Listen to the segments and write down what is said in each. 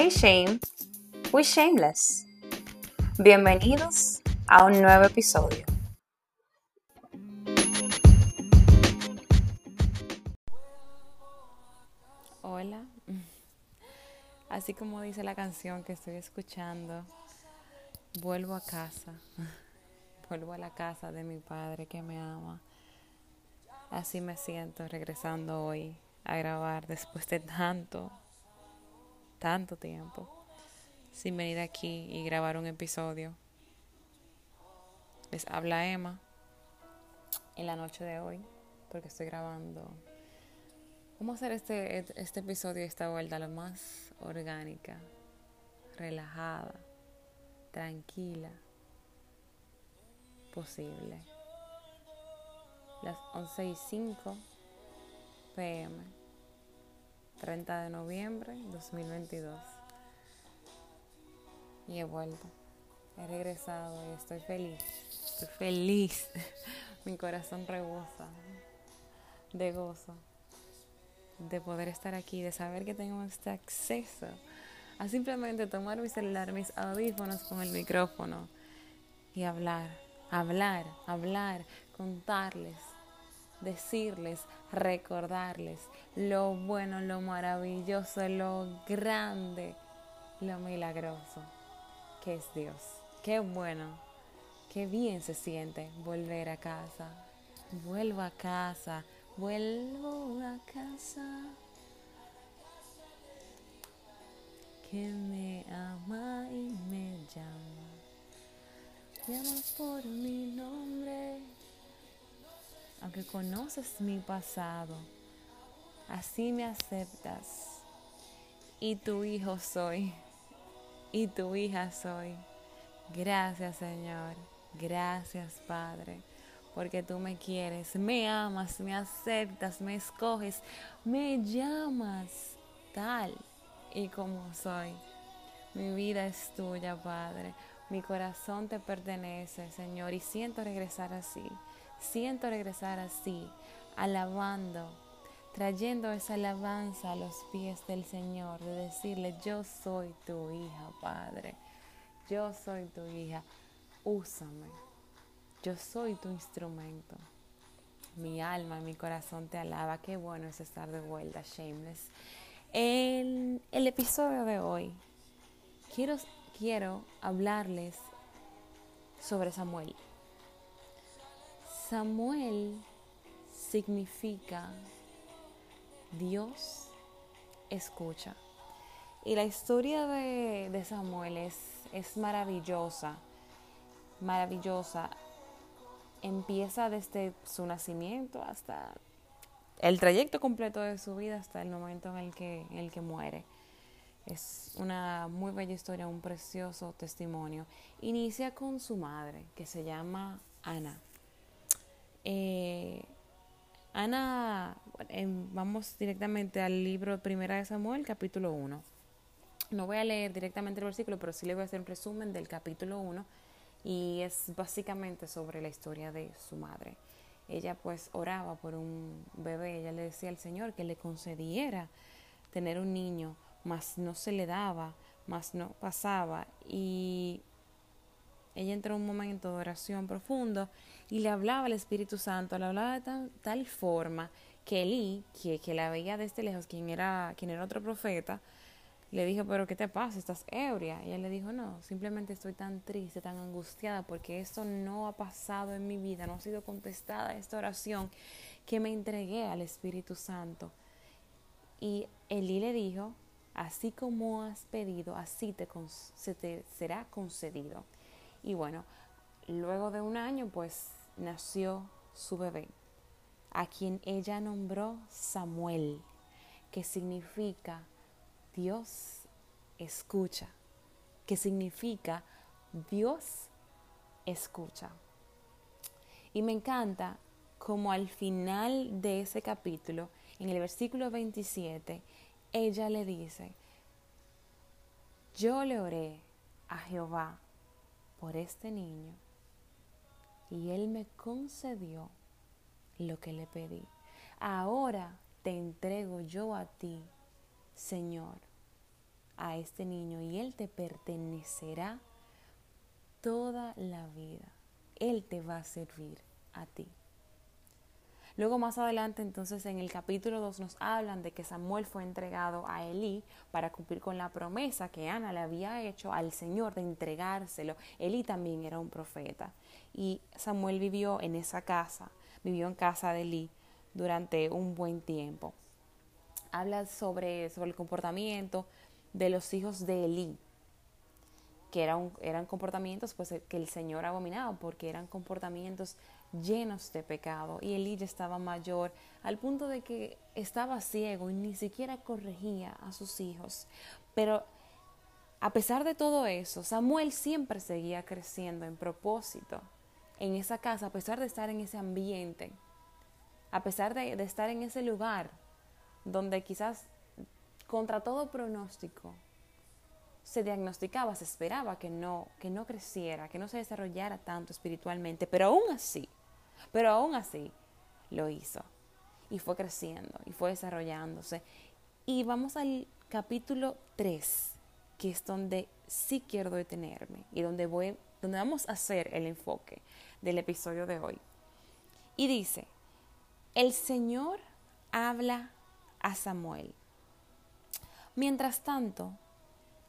Hey Shame, we shameless. Bienvenidos a un nuevo episodio. Hola, así como dice la canción que estoy escuchando, vuelvo a casa, vuelvo a la casa de mi padre que me ama. Así me siento regresando hoy a grabar después de tanto, tanto tiempo sin venir aquí y grabar un episodio. Les habla Emma en la noche de hoy, porque estoy grabando. Vamos hacer este, este episodio esta vuelta lo más orgánica, relajada, tranquila posible. Las 11 y 5 pm, 30 de noviembre 2022 y he vuelto. He regresado y estoy feliz. Estoy feliz. Mi corazón rebosa de gozo de poder estar aquí, de saber que tengo este acceso a simplemente tomar mi celular, mis audífonos con el micrófono y hablar, hablar, hablar, contarles, decirles, recordarles lo bueno, lo maravilloso, lo grande, lo milagroso que es Dios. Qué bueno, qué bien se siente volver a casa. Vuelvo a casa, vuelvo a casa. Que me ama y me llama. Llama por mi nombre. Aunque conoces mi pasado, así me aceptas. Y tu hijo soy y tu hija soy. Gracias Señor, gracias Padre, porque tú me quieres, me amas, me aceptas, me escoges, me llamas tal y como soy. Mi vida es tuya, Padre. Mi corazón te pertenece, Señor, y siento regresar así. Siento regresar así, alabando, trayendo esa alabanza a los pies del Señor, de decirle, yo soy tu hija, Padre, yo soy tu hija, úsame, yo soy tu instrumento. Mi alma, mi corazón te alaba, qué bueno es estar de vuelta, Shameless. En el episodio de hoy, quiero, quiero hablarles sobre Samuel. Samuel significa Dios escucha. Y la historia de, Samuel es, es maravillosa, maravillosa. Empieza desde su nacimiento hasta el trayecto completo de su vida hasta el momento en el que, en el que muere. Es una muy bella historia, un precioso testimonio. Inicia con su madre, que se llama Ana. Eh, Ana, vamos directamente al libro Primera de Samuel, capítulo 1. No voy a leer directamente el versículo, pero sí le voy a hacer un resumen del capítulo 1 y es básicamente sobre la historia de su madre. Ella pues oraba por un bebé, ella le decía al Señor que le concediera tener un niño, mas no se le daba, mas no pasaba y ella entró en un momento de oración profundo y le hablaba al Espíritu Santo, le hablaba de tal, forma que Elí, que, la veía desde lejos, quien era, quien era otro profeta, le dijo, pero ¿qué te pasa? ¿Estás ebria? Y ella le dijo, no, simplemente estoy tan triste, tan angustiada, porque esto no ha pasado en mi vida, no ha sido contestada esta oración que me entregué al Espíritu Santo. Y Elí le dijo, así como has pedido, así se te será concedido. Y bueno, luego de un año, pues nació su bebé, a quien ella nombró Samuel, que significa Dios escucha, que significa Dios escucha. Y me encanta como al final de ese capítulo, en el versículo 27, ella le dice, yo le oré a Jehová por este niño y Él me concedió lo que le pedí. Ahora te entrego yo a ti, Señor, a este niño y él te pertenecerá toda la vida. Él te va a servir a ti. Luego más adelante, entonces en el capítulo 2 nos hablan de que Samuel fue entregado a Elí para cumplir con la promesa que Ana le había hecho al Señor de entregárselo. Elí también era un profeta. Y Samuel vivió en esa casa, vivió en casa de Elí durante un buen tiempo. Habla sobre, sobre el comportamiento de los hijos de Elí, que eran, comportamientos pues, que el Señor abominaba, porque eran comportamientos llenos de pecado. Y Elí ya estaba mayor, al punto de que estaba ciego y ni siquiera corregía a sus hijos. Pero a pesar de todo eso, Samuel siempre seguía creciendo en propósito en esa casa, a pesar de estar en ese ambiente, a pesar de, de estar en ese lugar donde quizás contra todo pronóstico se diagnosticaba, se esperaba que no, que no creciera, que no se desarrollara tanto espiritualmente, pero aún así, pero aún así lo hizo y fue creciendo y fue desarrollándose. Y vamos al capítulo 3, que es donde sí quiero detenerme y donde voy donde vamos a hacer el enfoque del episodio de hoy. Y dice, el Señor habla a Samuel. Mientras tanto,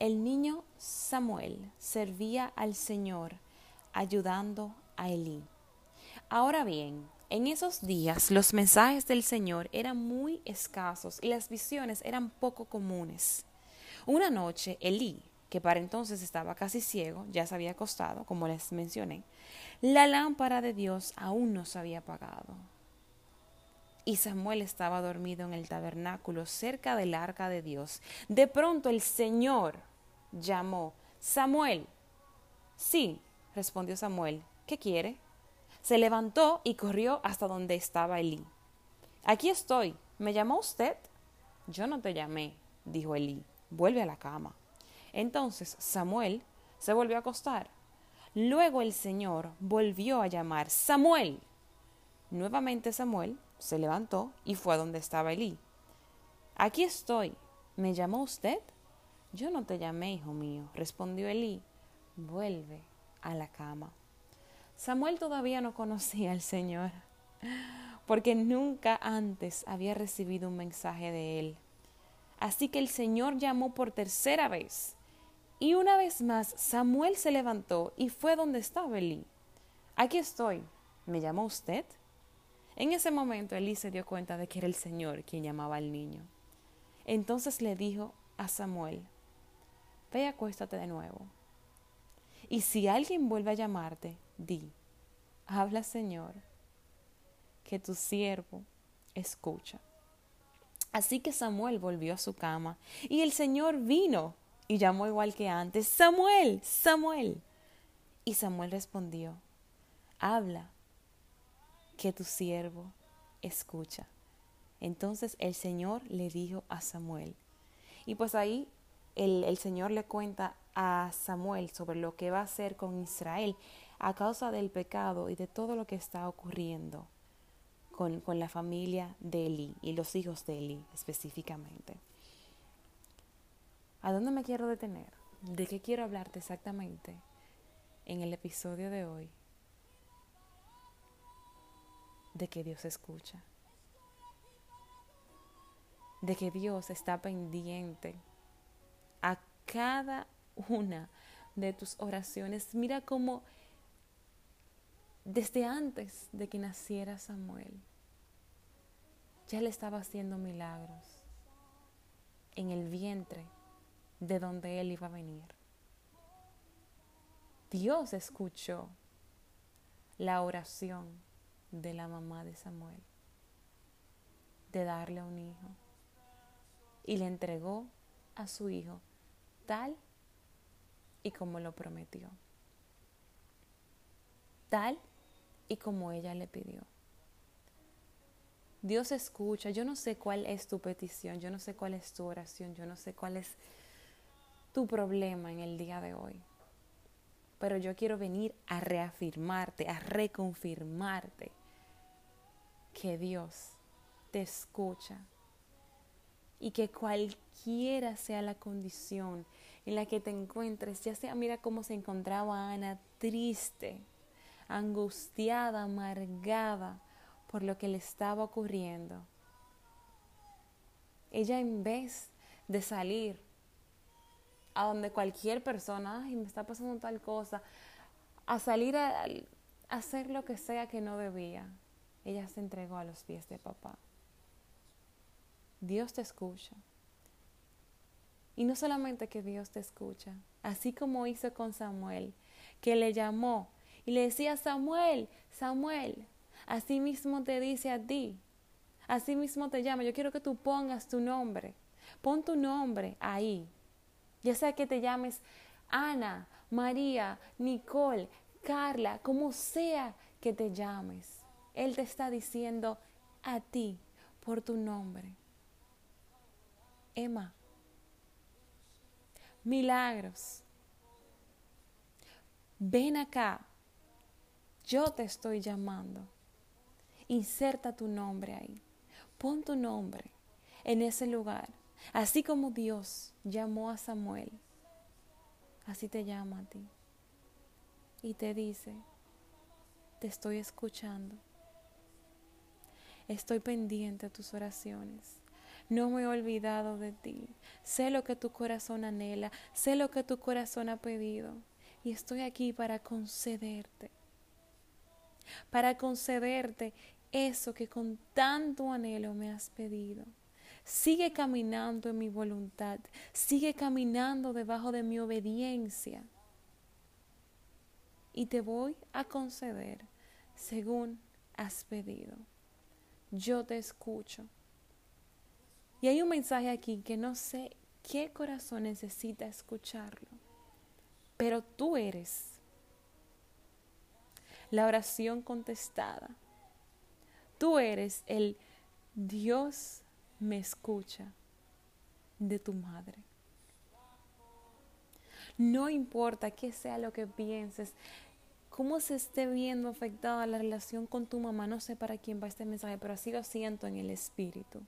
el niño Samuel servía al Señor ayudando a Elí. Ahora bien, en esos días los mensajes del Señor eran muy escasos y las visiones eran poco comunes. Una noche Elí, que para entonces estaba casi ciego, ya se había acostado, como les mencioné, la lámpara de Dios aún no se había apagado. Y Samuel estaba dormido en el tabernáculo cerca del arca de Dios. De pronto el Señor llamó, Samuel. Sí, respondió Samuel, ¿qué quiere? Se levantó y corrió hasta donde estaba Elí. Aquí estoy. ¿Me llamó usted? Yo no te llamé, dijo Elí. Vuelve a la cama. Entonces Samuel se volvió a acostar. Luego el Señor volvió a llamar Samuel. Nuevamente Samuel se levantó y fue a donde estaba Elí. Aquí estoy. ¿Me llamó usted? Yo no te llamé, hijo mío, respondió Elí. Vuelve a la cama. Samuel todavía no conocía al Señor, porque nunca antes había recibido un mensaje de Él. Así que el Señor llamó por tercera vez. Y una vez más Samuel se levantó y fue donde estaba Elí. Aquí estoy. ¿Me llamó usted? En ese momento Elí se dio cuenta de que era el Señor quien llamaba al niño. Entonces le dijo a Samuel, ve acuéstate de nuevo. Y si alguien vuelve a llamarte, di, habla Señor, que tu siervo escucha. Así que Samuel volvió a su cama y el Señor vino y llamó igual que antes, Samuel, Samuel. Y Samuel respondió, habla, que tu siervo escucha. Entonces el Señor le dijo a Samuel. Y pues ahí el, Señor le cuenta a Samuel sobre lo que va a hacer con Israel a causa del pecado y de todo lo que está ocurriendo con, con la familia de Eli y los hijos de Eli específicamente. ¿A dónde me quiero detener? ¿De qué quiero hablarte exactamente en el episodio de hoy? De que Dios escucha. De que Dios está pendiente a cada una de tus oraciones. Mira cómo desde antes de que naciera Samuel, ya le estaba haciendo milagros en el vientre de donde él iba a venir. Dios escuchó la oración de la mamá de Samuel de darle un hijo y le entregó a su hijo tal y como lo prometió. Tal y como ella le pidió. Dios escucha, yo no sé cuál es tu petición, yo no sé cuál es tu oración, yo no sé cuál es tu problema en el día de hoy. Pero yo quiero venir a reafirmarte, a reconfirmarte que Dios te escucha y que cualquiera sea la condición en la que te encuentres, ya sea, mira cómo se encontraba Ana, triste, angustiada, amargada por lo que le estaba ocurriendo. Ella en vez de salir a donde cualquier persona, ay, me está pasando tal cosa, a salir a, a hacer lo que sea que no debía, ella se entregó a los pies de papá. Dios te escucha. Y no solamente que Dios te escucha, así como hizo con Samuel, que le llamó y le decía, Samuel, Samuel, así mismo te dice a ti, así mismo te llama, yo quiero que tú pongas tu nombre, pon tu nombre ahí, ya sea que te llames Ana, María, Nicole, Carla, como sea que te llames, Él te está diciendo a ti por tu nombre. Emma, milagros. Ven acá, yo te estoy llamando. Inserta tu nombre ahí. Pon tu nombre en ese lugar. Así como Dios llamó a Samuel, así te llama a ti. Y te dice, te estoy escuchando. Estoy pendiente de tus oraciones. No me he olvidado de ti. Sé lo que tu corazón anhela, sé lo que tu corazón ha pedido. Y estoy aquí para concederte. Para concederte eso que con tanto anhelo me has pedido. Sigue caminando en mi voluntad. Sigue caminando debajo de mi obediencia. Y te voy a conceder según has pedido. Yo te escucho. Y hay un mensaje aquí que no sé qué corazón necesita escucharlo, pero tú eres la oración contestada. Tú eres el Dios me escucha de tu madre. No importa qué sea lo que pienses, cómo se esté viendo afectada la relación con tu mamá, no sé para quién va este mensaje, pero así lo siento en el espíritu.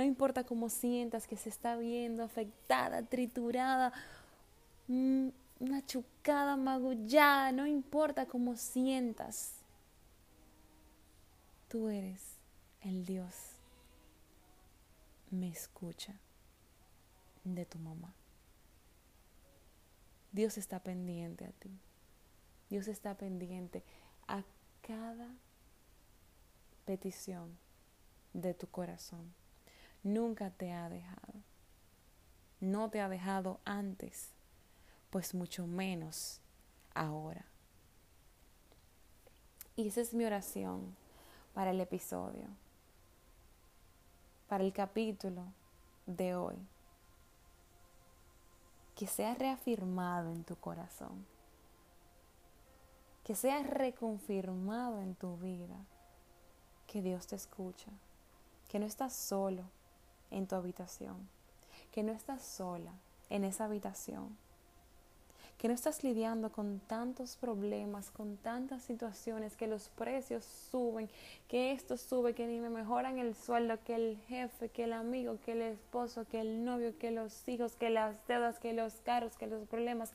No importa cómo sientas que se está viendo afectada, triturada, mm, machucada, magullada, no importa cómo sientas. Tú eres el Dios. Me escucha de tu mamá. Dios está pendiente a ti. Dios está pendiente a cada petición de tu corazón nunca te ha dejado. No te ha dejado antes, pues mucho menos ahora. Y esa es mi oración para el episodio, para el capítulo de hoy. Que sea reafirmado en tu corazón, que sea reconfirmado en tu vida, que Dios te escucha, que no estás solo, en tu habitación, que no estás sola en esa habitación, que no estás lidiando con tantos problemas, con tantas situaciones, que los precios suben, que esto sube, que ni me mejoran el sueldo, que el jefe, que el amigo, que el esposo, que el novio, que los hijos, que las deudas, que los carros, que los problemas,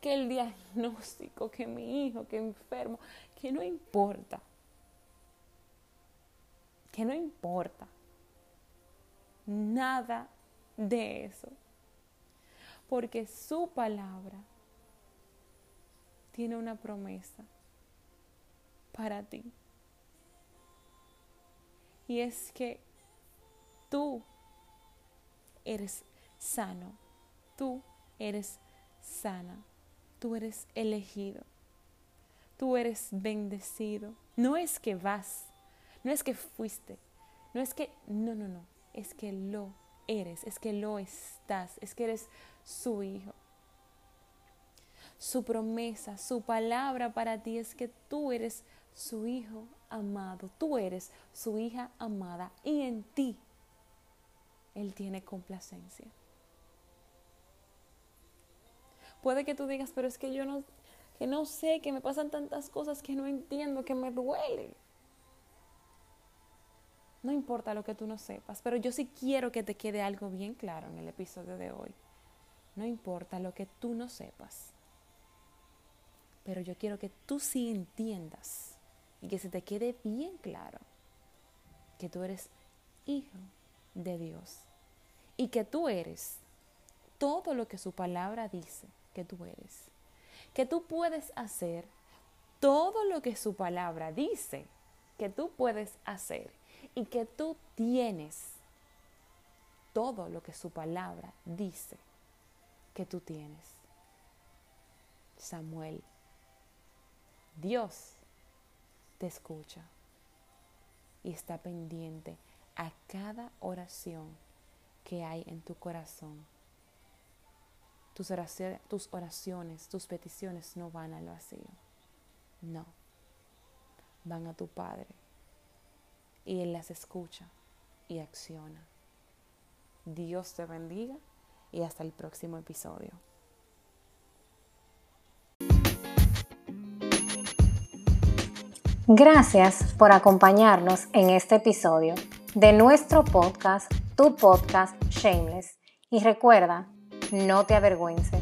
que el diagnóstico, que mi hijo, que enfermo, que no importa, que no importa nada de eso. Porque su palabra tiene una promesa para ti. Y es que tú eres sano, tú eres sana, tú eres elegido, tú eres bendecido. No es que vas, no es que fuiste, no es que, no, no, no es que lo eres, es que lo estás, es que eres su hijo. Su promesa, su palabra para ti es que tú eres su hijo amado, tú eres su hija amada y en ti Él tiene complacencia. Puede que tú digas, pero es que yo no, que no sé, que me pasan tantas cosas que no entiendo, que me duele. No importa lo que tú no sepas, pero yo sí quiero que te quede algo bien claro en el episodio de hoy. No importa lo que tú no sepas, pero yo quiero que tú sí entiendas y que se te quede bien claro que tú eres hijo de Dios y que tú eres todo lo que su palabra dice que tú eres. Que tú puedes hacer todo lo que su palabra dice que tú puedes hacer y que tú tienes todo lo que su palabra dice que tú tienes. Samuel, Dios te escucha y está pendiente a cada oración que hay en tu corazón. Tus oraciones, tus, peticiones no van al vacío. No. Van a tu Padre. Y Él las escucha y acciona. Dios te bendiga y hasta el próximo episodio. Gracias por acompañarnos en este episodio de nuestro podcast, tu podcast Shameless. Y recuerda, no te avergüences.